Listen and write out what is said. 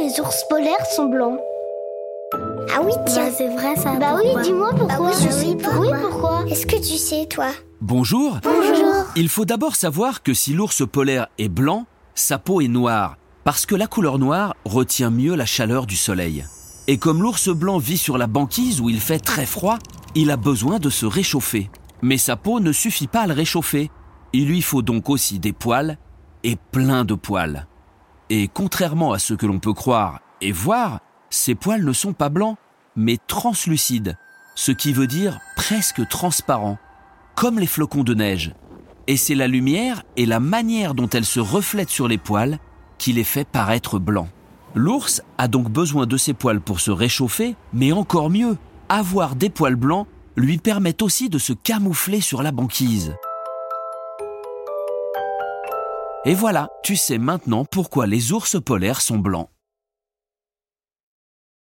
les ours polaires sont blancs Ah oui, tiens. Bah, c'est vrai ça. Bah oui, dis-moi pourquoi. Bah oui, je sais pourquoi. Oui, pourquoi Est-ce que tu sais, toi Bonjour. Bonjour. Il faut d'abord savoir que si l'ours polaire est blanc, sa peau est noire, parce que la couleur noire retient mieux la chaleur du soleil. Et comme l'ours blanc vit sur la banquise où il fait très froid, il a besoin de se réchauffer. Mais sa peau ne suffit pas à le réchauffer. Il lui faut donc aussi des poils, et plein de poils. Et contrairement à ce que l'on peut croire et voir, ces poils ne sont pas blancs, mais translucides, ce qui veut dire presque transparents, comme les flocons de neige. Et c'est la lumière et la manière dont elle se reflète sur les poils qui les fait paraître blancs. L'ours a donc besoin de ses poils pour se réchauffer, mais encore mieux, avoir des poils blancs lui permet aussi de se camoufler sur la banquise. Et voilà, tu sais maintenant pourquoi les ours polaires sont blancs.